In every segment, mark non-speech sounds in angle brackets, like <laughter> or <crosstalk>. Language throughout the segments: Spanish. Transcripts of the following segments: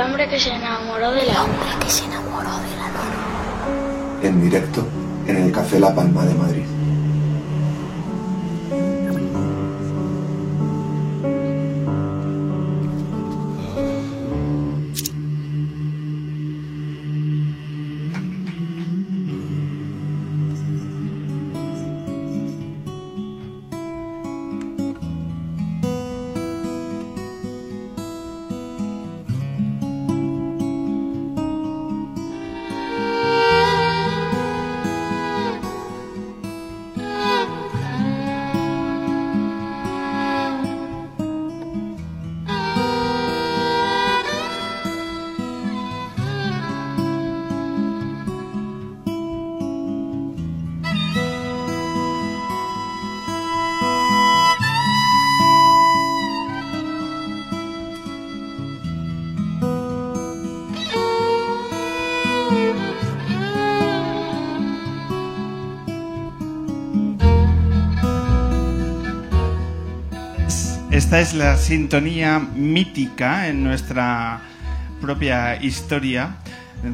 hombre que se enamoró de la hombre que se enamoró de la luna. En directo en el Café La Palma de Madrid. Esta es la sintonía mítica en nuestra propia historia,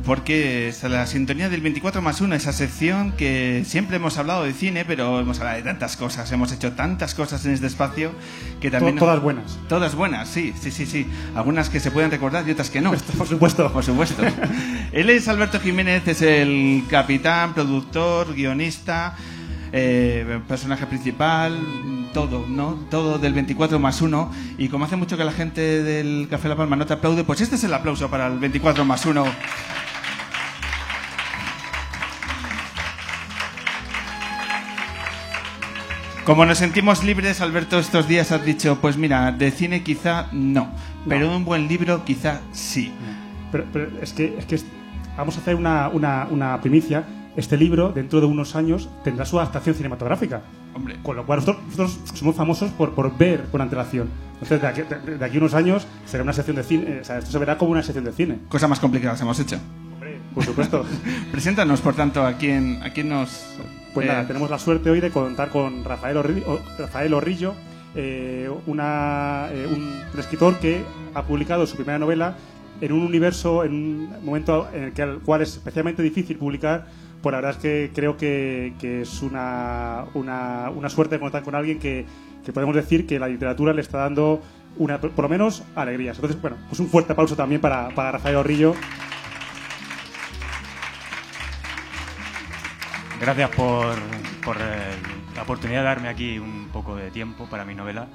porque es la sintonía del 24 más 1, esa sección que siempre hemos hablado de cine, pero hemos hablado de tantas cosas, hemos hecho tantas cosas en este espacio que también... todas buenas. Todas buenas, sí, sí, sí, sí. Algunas que se pueden recordar y otras que no. <laughs> Por supuesto. Por supuesto. <laughs> Él es Alberto Jiménez, es el capitán, productor, guionista, eh, personaje principal, todo, ¿no? Todo del 24 más 1. Y como hace mucho que la gente del Café La Palma no te aplaude, pues este es el aplauso para el 24 más 1. Como nos sentimos libres, Alberto, estos días has dicho, pues mira, de cine quizá no, pero de un buen libro quizá sí. Pero, pero es, que, es que vamos a hacer una, una, una primicia. Este libro, dentro de unos años, tendrá su adaptación cinematográfica. Hombre. Con lo cual nosotros, nosotros somos famosos por, por ver con antelación. Entonces, de aquí, de, de aquí a unos años será una sección de cine. O sea, esto se verá como una sección de cine. Cosas más complicadas hemos hecho. Por supuesto. <laughs> Preséntanos, por tanto, a quién, a quién nos... Pues eh, nada, tenemos la suerte hoy de contar con Rafael, Orri- Rafael Orrillo, eh, una, eh, un, un escritor que ha publicado su primera novela en un universo, en un momento en el, que, el cual es especialmente difícil publicar. Pues la verdad es que creo que, que es una, una, una suerte contar con alguien que, que podemos decir que la literatura le está dando una, por lo menos alegrías. Entonces, bueno, pues un fuerte aplauso también para, para Rafael Orrillo. Gracias por, por, eh, la oportunidad de darme aquí un poco de tiempo para mi novela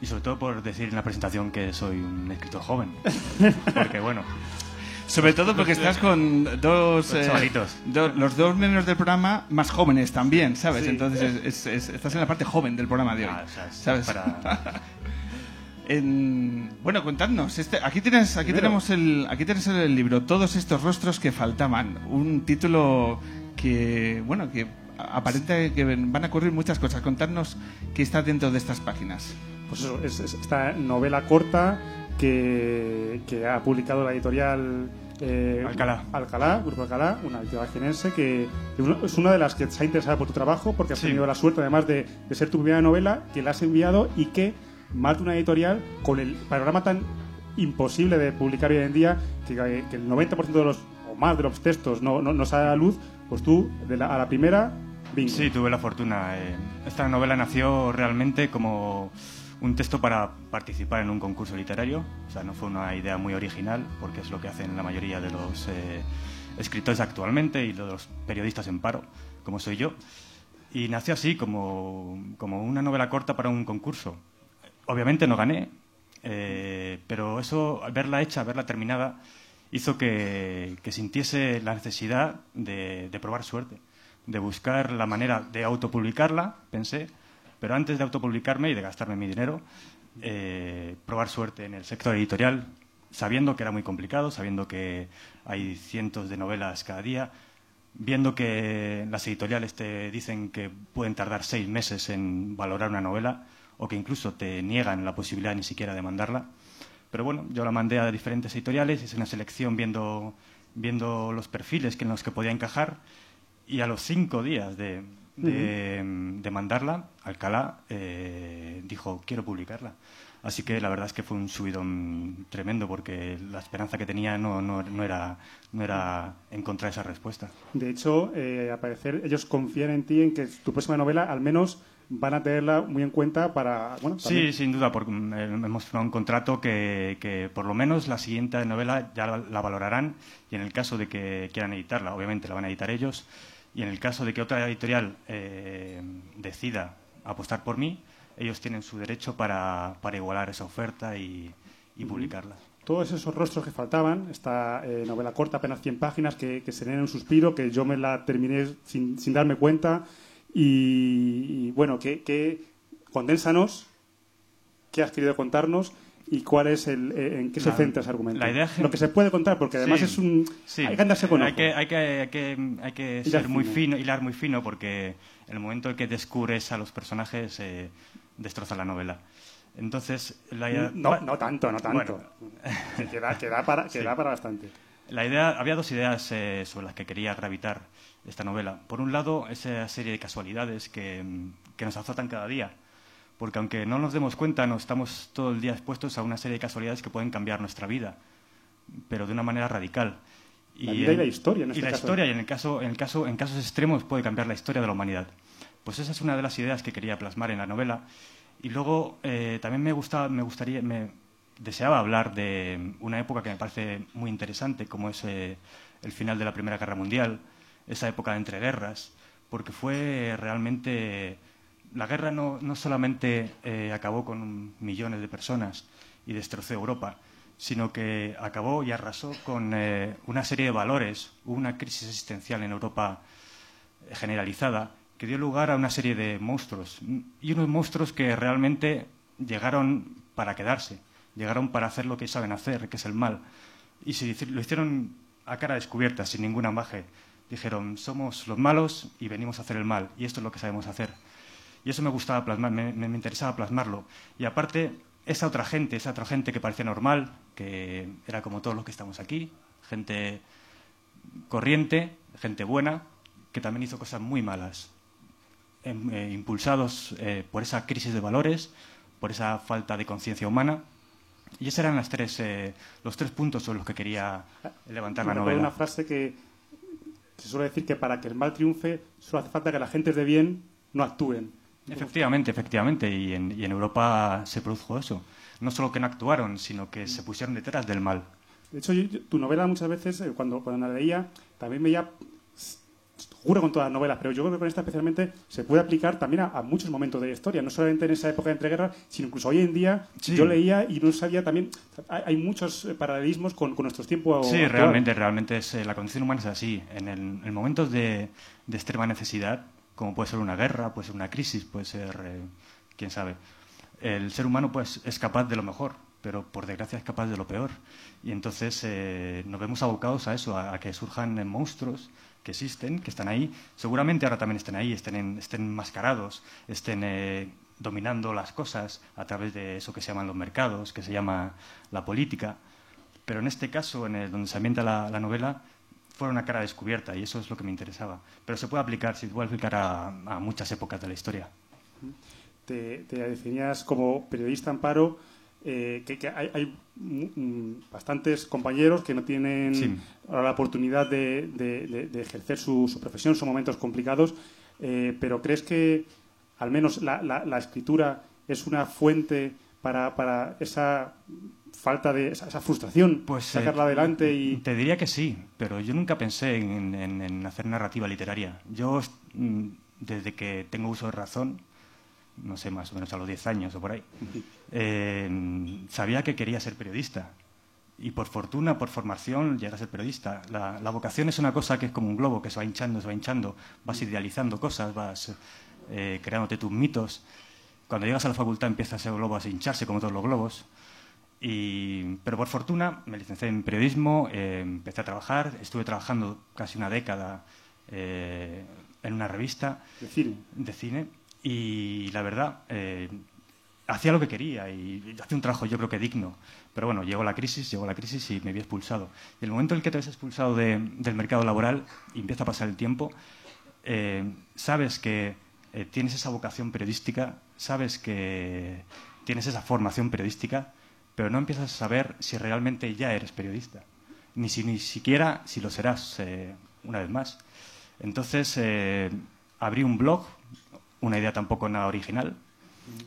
y sobre todo por decir en la presentación que soy un escritor joven. <laughs> Porque bueno, Sobre todo porque estás con dos... Los eh, do- los dos miembros del programa más jóvenes también, ¿sabes? Entonces es- es- es- estás en la parte joven del programa de hoy. Ah, o sea, es ¿Sabes? para- <laughs> En- bueno, contadnos. Este, aquí tienes, aquí Primero. tenemos el, aquí tienes el libro. Todos estos rostros que faltaban. Un título que, bueno, que aparenta que van a ocurrir muchas cosas. Contadnos qué está dentro de estas páginas. pues eso, es, es esta novela corta que, que ha publicado la editorial eh, Alcalá. Alcalá, Grupo Alcalá, una editorial jienense que es una de las que se ha interesado por tu trabajo porque has Sí. tenido la suerte además de, de ser tu primera novela que la has enviado y que más de una editorial con el panorama tan imposible de publicar hoy en día que, que el 90% de los o más de los textos no, no, no sale a la luz pues tú de la- a la primera bingo. sí, tuve la fortuna. eh, esta novela nació realmente como un texto para participar en un concurso literario. O sea, no fue una idea muy original porque es lo que hacen la mayoría de los eh, escritores actualmente y los periodistas en paro, como soy yo. Y nació así, como, como una novela corta para un concurso. Obviamente no gané, eh, pero eso, verla hecha, verla terminada, hizo que, sintiese la necesidad de probar suerte, de buscar la manera de autopublicarla, pensé, pero antes de autopublicarme y de gastarme mi dinero, eh, probar suerte en el sector editorial, sabiendo que era muy complicado, sabiendo que hay cientos de novelas cada día, viendo que las editoriales te dicen que pueden tardar seis meses en valorar una novela o que incluso te niegan la posibilidad ni siquiera de mandarla. Pero bueno, yo la mandé a diferentes editoriales, hice una selección viendo, viendo los perfiles en los que podía encajar y a los cinco días de, de, de mandarla, Alcalá eh, dijo, quiero publicarla. Así que la verdad es que fue un subidón tremendo porque la esperanza que tenía no, no, no era, no era encontrar esa respuesta. De hecho, eh, al parecer, ellos confían en ti, en que tu próxima novela al menos van a tenerla muy en cuenta para... Bueno, Sí, sin duda, porque mm, hemos firmado un contrato que, que por lo menos la siguiente novela ya la, la valorarán y en el caso de que quieran editarla, obviamente la van a editar ellos, y en el caso de que otra editorial eh, decida apostar por mí, ellos tienen su derecho para, para igualar esa oferta y, y publicarla. Todos esos rostros que faltaban, esta eh, novela corta, apenas 100 páginas, que, que se leen en un suspiro, que yo me la terminé sin, sin darme cuenta. Y, y, bueno, que, que condénsanos qué has querido contarnos y cuál es el, eh, en qué se centra ese argumento. la idea Lo que se puede contar, porque además Sí, es un... sí. Hay que andarse con hay que, hay que, hay que, hay que ser muy fino. hilar muy fino, porque en el momento en que descubres a los personajes, eh, destroza la novela. Entonces, la idea... No, no tanto, no tanto. Bueno. Que, da, que da para, que <laughs> Sí. da para bastante. La idea, había dos ideas eh, sobre las que quería gravitar esta novela. Por un lado, esa serie de casualidades que, que nos azotan cada día. Porque aunque no nos demos cuenta, no estamos todo el día expuestos a una serie de casualidades que pueden cambiar nuestra vida, pero de una manera radical. La vida y la historia, en y este la caso. historia, y en el caso, en el caso, en casos extremos puede cambiar la historia de la humanidad. Pues esa es una de las ideas que quería plasmar en la novela. Y luego eh, también me gustaba, me gustaría, me deseaba hablar de una época que me parece muy interesante, como es eh, el final de la Primera Guerra Mundial, esa época de entreguerras, porque fue realmente la guerra no, no solamente eh, acabó con millones de personas y destrozó Europa, sino que acabó y arrasó con eh, una serie de valores, una crisis existencial en Europa eh, generalizada que dio lugar a una serie de monstruos y unos monstruos que realmente llegaron para quedarse, llegaron para hacer lo que saben hacer, que es el mal, y se lo hicieron a cara descubierta, sin ningún amaje. Dijeron, somos los malos y venimos a hacer el mal, y esto es lo que sabemos hacer. Y eso me gustaba plasmar, me, me- me interesaba plasmarlo. Y aparte, esa otra gente, esa otra gente que parecía normal, que era como todos los que estamos aquí, gente corriente, gente buena, que también hizo cosas muy malas, em- eh, impulsados eh, por esa crisis de valores, por esa falta de conciencia humana. Y esos eran las tres, eh, los tres puntos sobre los que quería levantar la Me novela. una frase que se suele decir que para que el mal triunfe solo hace falta que la gente de bien no actúen. Efectivamente, efectivamente, y en, y en Europa se produjo eso. No solo que no actuaron, sino que se pusieron detrás del mal. De hecho, yo- yo- tu novela muchas veces, eh, cuando, cuando la leía, también veía, ocurre con todas las novelas, pero yo creo que con esta especialmente se puede aplicar también a, a muchos momentos de la historia, no solamente en esa época de entreguerras, sino incluso hoy en día. Sí. Yo leía y no sabía también, hay, hay muchos eh, paralelismos con, con nuestros tiempos. Sí, actual. realmente, realmente es, eh, la condición humana es así. En, el, en momentos de, de extrema necesidad, como puede ser una guerra, puede ser una crisis, puede ser, eh, quién sabe, el ser humano pues es capaz de lo mejor, pero por desgracia es capaz de lo peor. Y entonces eh, nos vemos abocados a eso, a, que surjan monstruos que existen, que están ahí. Seguramente ahora también estén ahí, estén, en- estén enmascarados, estén eh, dominando las cosas a través de eso que se llaman los mercados, que se llama la política. Pero en este caso, en el donde se ambienta la novela, fue una cara descubierta y eso es lo que me interesaba. Pero se puede aplicar, se puede aplicar a, a muchas épocas de la historia. te, te definías como periodista amparo, eh, que, que hay, hay, mm, bastantes compañeros que no tienen Sí. la oportunidad de, de- de- de ejercer su, su profesión, son momentos complicados, eh, pero ¿crees que al menos la, la- la escritura es una fuente para, para esa falta de esa, esa frustración, Pues, sacarla eh, adelante y... Te diría que sí, pero yo nunca pensé en, en- en hacer narrativa literaria. Yo, mm, desde que tengo uso de razón, no sé, más o menos a los 10 años o por ahí, <laughs> eh, sabía que quería ser periodista. Y por fortuna, por formación, llegué a ser periodista. La, la vocación es una cosa que es como un globo, que se va hinchando, se va hinchando. Vas idealizando cosas, vas eh, creándote tus mitos. Cuando llegas a la facultad empieza ese globo a hincharse como todos los globos. Y, pero por fortuna me licencié en periodismo, eh, empecé a trabajar, estuve trabajando casi una década eh, en una revista de cine. de cine y la verdad eh, hacía lo que quería y hacía un trabajo yo creo que digno. Pero bueno, llegó la crisis, llegó la crisis y me vi expulsado. Y el momento en el que te ves expulsado de- del mercado laboral y empieza a pasar el tiempo, sabes que tienes esa vocación periodística, sabes que tienes esa formación periodística, pero no empiezas a saber si realmente ya eres periodista, ni, si, ni siquiera si lo serás eh, una vez más. Entonces eh, abrí un blog, una idea tampoco nada original,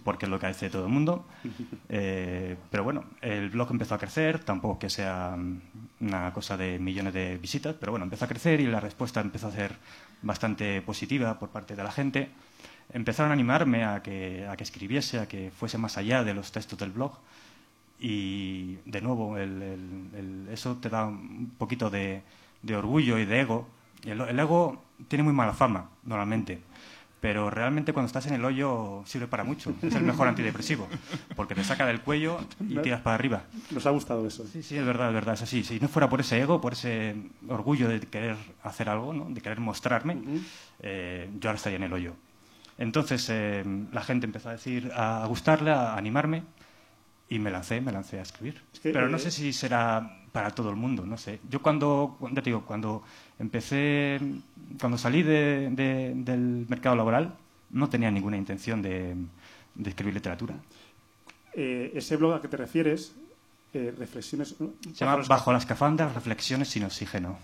porque es lo que hace todo el mundo. <laughs> Eh, pero bueno, el blog empezó a crecer, tampoco que sea mm, una cosa de millones de visitas, pero bueno, empezó a crecer y la respuesta empezó a ser bastante positiva por parte de la gente. Empezaron a animarme a que, a que escribiese, a que fuese más allá de los textos del blog. Y de nuevo, el- el- el- eso te da un poquito de, de orgullo y de ego. Y el, ego tiene muy mala fama, normalmente. Pero realmente cuando estás en el hoyo sirve para mucho. Es el mejor antidepresivo. Porque te saca del cuello y tiras para arriba. Nos ha gustado eso. Sí, sí, es verdad, es verdad, es así. Si no fuera por ese ego, por ese orgullo de querer hacer algo, ¿no? de querer mostrarme, eh, yo ahora estaría en el hoyo. Entonces eh, la gente empezó a decir, a gustarle, a animarme, y me lancé, me lancé a escribir. Es que, Pero no eh, sé si será para todo el mundo, no sé. Yo cuando, ya te digo, cuando empecé, cuando salí de- de- del mercado laboral, no tenía ninguna intención de, de escribir literatura. Eh, ese blog al que te refieres, eh, reflexiones... Se llama Bajo las escafandras, reflexiones sin oxígeno.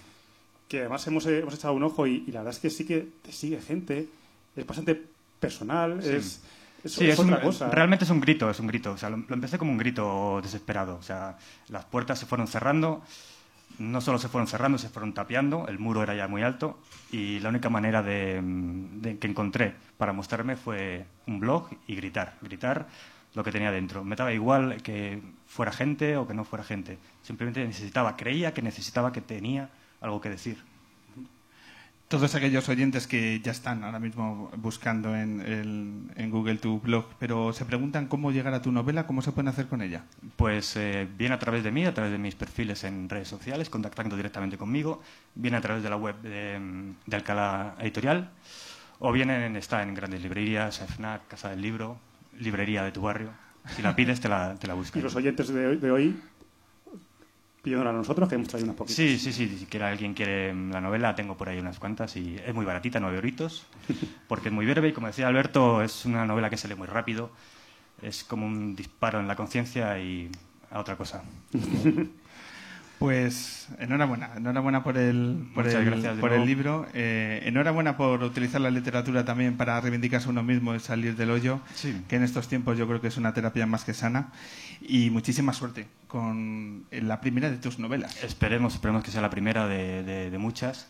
que además hemos, eh, hemos echado un ojo y, y la verdad es que sí que te sigue gente, es bastante personal, es, Sí, es es un- otra cosa. realmente es un grito, es un grito. O sea, lo, lo empecé como un grito desesperado. O sea, las puertas se fueron cerrando, no solo se fueron cerrando, se fueron tapiando, el muro era ya muy alto y la única manera de, de- que encontré para mostrarme fue un blog y gritar, gritar lo que tenía dentro. Me daba igual que fuera gente o que no fuera gente. Simplemente necesitaba, creía que necesitaba, que tenía algo que decir. Todos aquellos oyentes que ya están ahora mismo buscando en, el- en Google tu blog, pero se preguntan cómo llegar a tu novela, cómo se pueden hacer con ella. Pues eh, bien a través de mí, a través de mis perfiles en redes sociales, contactando directamente conmigo, bien a través de la web de, de Alcalá Editorial, o bien en, está en grandes librerías, FNAC, Casa del Libro, librería de tu barrio. Si la pides, te la, te la Y buscan. los oyentes de hoy, de hoy pidiéndola a nosotros, que hemos traído unas poquitas. Sí, sí, sí. Si quiere, alguien quiere la novela, tengo por ahí unas cuantas y es muy baratita, nueve euritos, <laughs> porque es muy breve y como decía Alberto, es una novela que se lee muy rápido, es como un disparo en la conciencia y a otra cosa. <laughs> Pues enhorabuena, enhorabuena por el, por el, gracias por el libro, eh, enhorabuena por utilizar la literatura también para reivindicarse uno mismo y salir del hoyo, Sí. que en estos tiempos yo creo que es una terapia más que sana. Y muchísima suerte con la primera de tus novelas. Esperemos, esperemos que sea la primera de, de- de muchas.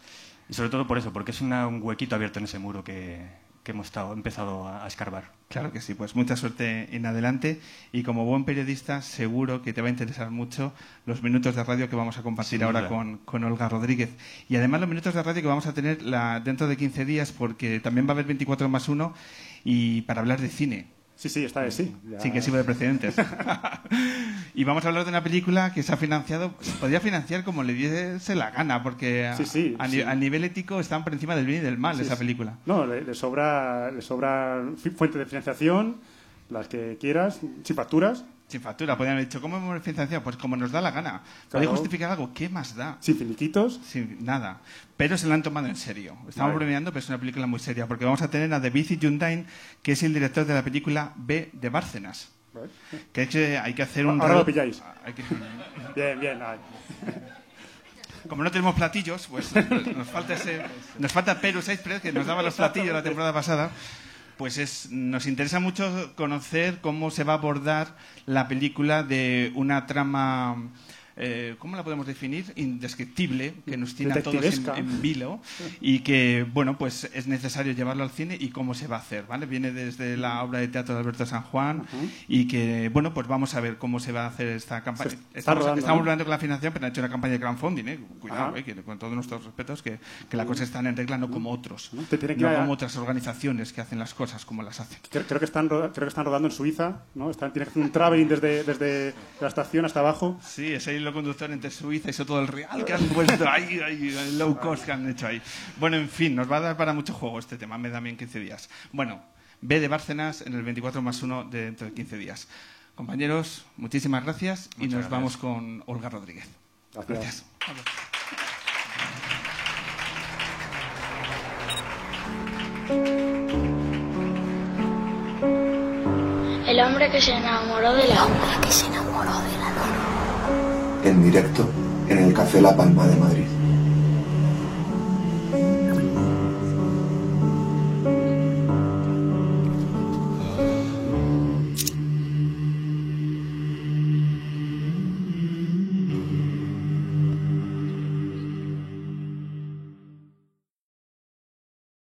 Y sobre todo por eso, porque es una- un huequito abierto en ese muro que, que hemos estado, empezado a, a escarbar. Claro que sí, pues mucha suerte en adelante y como buen periodista seguro que te va a interesar mucho los minutos de radio que vamos a compartir ahora con, con Olga Rodríguez. Y además los minutos de radio que vamos a tener la- dentro de 15 días porque también va a haber 24 más 1 y para hablar de cine. Sí, sí, está sí. ya- Sin que sirva de precedentes. <laughs> y vamos a hablar de una película que se ha financiado, se podría financiar como le diese la gana, porque a, Sí, sí, a ni- sí. a nivel ético están por encima del bien y del mal Sí, esa sí. película. No, le, le sobra, le sobra fuente de financiación, las que quieras, sin facturas, Sin factura, podrían haber dicho, ¿cómo hemos financiado? Pues como nos da la gana. Claro. ¿Podría justificar algo? ¿Qué más da? sin finiquitos. Sin nada. Pero se la han tomado en serio. Estamos bromeando, pero es una película muy seria, porque vamos a tener a David Jundain, que es el director de la película B de Bárcenas. ¿vale? Que que hay que hacer un... Ahora lo pilláis. hay que- <laughs> Bien, bien. ay. <laughs> Como no tenemos platillos, pues nos falta ese, nos falta Perú 6 que nos daba los platillos la temporada pasada. Pues es, nos interesa mucho conocer cómo se va a abordar la película de una trama, eh, ¿cómo la podemos definir? Indescriptible, que nos tiene a todos en, en vilo y que, bueno, pues es necesario llevarlo al cine y cómo se va a hacer, ¿vale? Viene desde la obra de teatro de Alberto San Juan y que, bueno, pues vamos a ver cómo se va a hacer esta campaña. Está Estamos, rodando, estamos hablando con la financiación, pero han hecho una campaña de crowdfunding, ¿eh? Cuidado. ¿eh? Que con todos nuestros respetos, que, que las cosas están en regla, no como otros. Te tiene que no ir a- como otras organizaciones que hacen las cosas como las hacen. Creo, creo que están, creo que están rodando en Suiza, ¿no? Están, tienen que hacer un traveling desde, desde la estación hasta abajo. Sí, ese hilo conductor entre Suiza y todo el Real que han puesto ahí, ahí, el low cost que han hecho ahí. Bueno, en fin, nos va a dar para mucho juego este tema, me da bien 15 días. Bueno, B de Bárcenas en el 24 más 1 de dentro de 15 días. Compañeros, muchísimas gracias Muchas y nos gracias. vamos con Olga Rodríguez. gracias. gracias. El hombre que se enamoró de la... El hombre que se enamoró de la luna. En directo en el Café La Palma de Madrid.